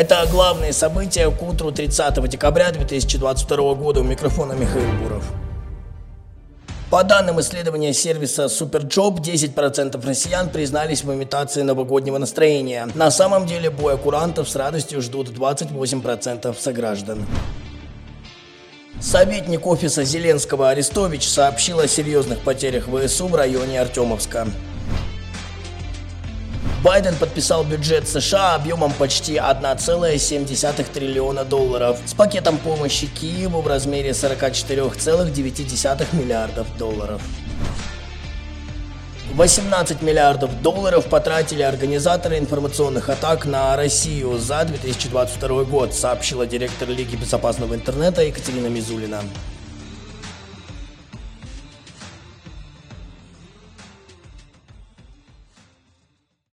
Это главные события к утру 30 декабря 2022 года. У микрофона Михаил Буров. По данным исследования сервиса Superjob, 10% россиян признались в имитации новогоднего настроения. На самом деле бой курантов с радостью ждут 28% сограждан. Советник офиса Зеленского Арестович сообщил о серьезных потерях ВСУ в районе Артемовска. Байден подписал бюджет США объемом почти 1,7 триллиона долларов с пакетом помощи Киеву в размере 44,9 миллиардов долларов. 18 миллиардов долларов потратили организаторы информационных атак на Россию за 2022 год, сообщила директор Лиги безопасного интернета Екатерина Мизулина.